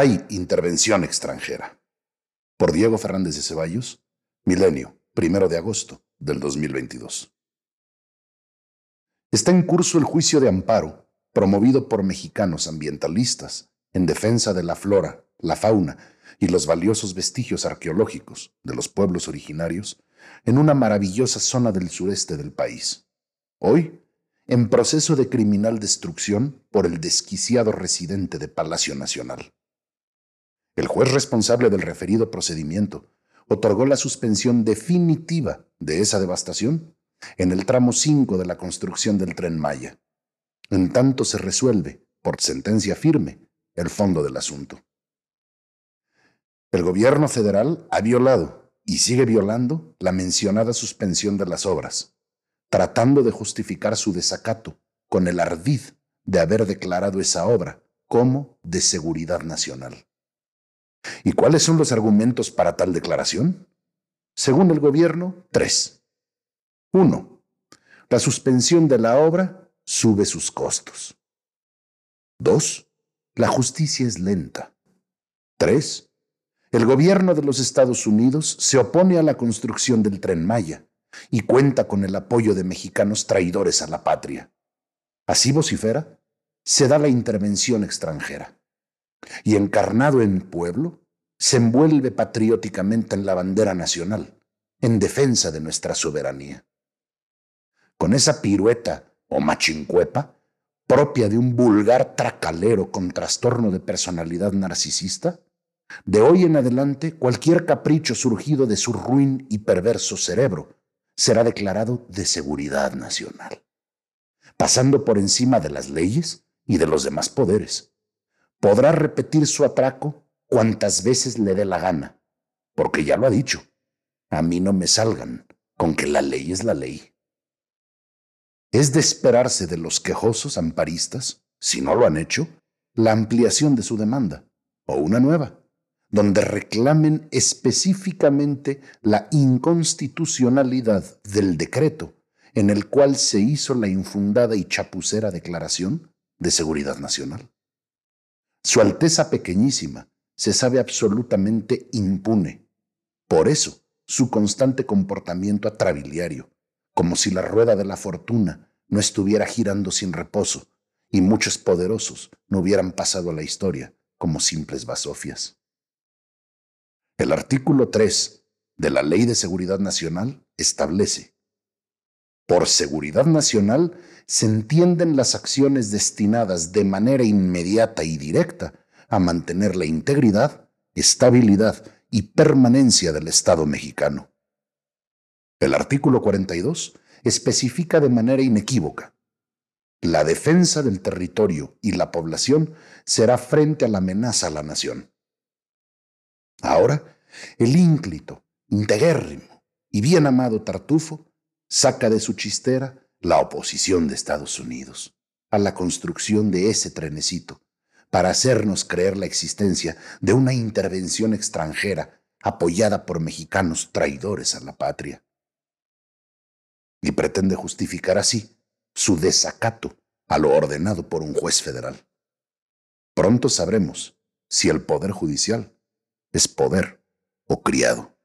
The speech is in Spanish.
Hay intervención extranjera. Por Diego Fernández de Ceballos, Milenio, primero de agosto del 2022. Está en curso el juicio de amparo promovido por mexicanos ambientalistas en defensa de la flora, la fauna y los valiosos vestigios arqueológicos de los pueblos originarios en una maravillosa zona del sureste del país. Hoy, en proceso de criminal destrucción por el desquiciado residente de Palacio Nacional. El juez responsable del referido procedimiento otorgó la suspensión definitiva de esa devastación en el tramo 5 de la construcción del tren Maya. En tanto se resuelve, por sentencia firme, el fondo del asunto. El gobierno federal ha violado y sigue violando la mencionada suspensión de las obras, tratando de justificar su desacato con el ardid de haber declarado esa obra como de seguridad nacional. ¿Y cuáles son los argumentos para tal declaración? Según el gobierno, tres. Uno, la suspensión de la obra sube sus costos. Dos, la justicia es lenta. Tres, el gobierno de los Estados Unidos se opone a la construcción del tren Maya y cuenta con el apoyo de mexicanos traidores a la patria. Así vocifera, se da la intervención extranjera y encarnado en pueblo, se envuelve patrióticamente en la bandera nacional, en defensa de nuestra soberanía. Con esa pirueta o machincuepa, propia de un vulgar tracalero con trastorno de personalidad narcisista, de hoy en adelante cualquier capricho surgido de su ruin y perverso cerebro será declarado de seguridad nacional, pasando por encima de las leyes y de los demás poderes podrá repetir su atraco cuantas veces le dé la gana, porque ya lo ha dicho, a mí no me salgan con que la ley es la ley. Es de esperarse de los quejosos amparistas, si no lo han hecho, la ampliación de su demanda, o una nueva, donde reclamen específicamente la inconstitucionalidad del decreto en el cual se hizo la infundada y chapucera declaración de seguridad nacional. Su Alteza Pequeñísima se sabe absolutamente impune. Por eso, su constante comportamiento atrabiliario, como si la rueda de la fortuna no estuviera girando sin reposo y muchos poderosos no hubieran pasado a la historia como simples basofias. El artículo 3 de la Ley de Seguridad Nacional establece, por seguridad nacional se entienden las acciones destinadas de manera inmediata y directa a mantener la integridad, estabilidad y permanencia del Estado mexicano. El artículo 42 especifica de manera inequívoca la defensa del territorio y la población será frente a la amenaza a la nación. Ahora, el ínclito, integuérrimo y bien amado Tartufo saca de su chistera la oposición de Estados Unidos a la construcción de ese trenecito para hacernos creer la existencia de una intervención extranjera apoyada por mexicanos traidores a la patria. Y pretende justificar así su desacato a lo ordenado por un juez federal. Pronto sabremos si el poder judicial es poder o criado.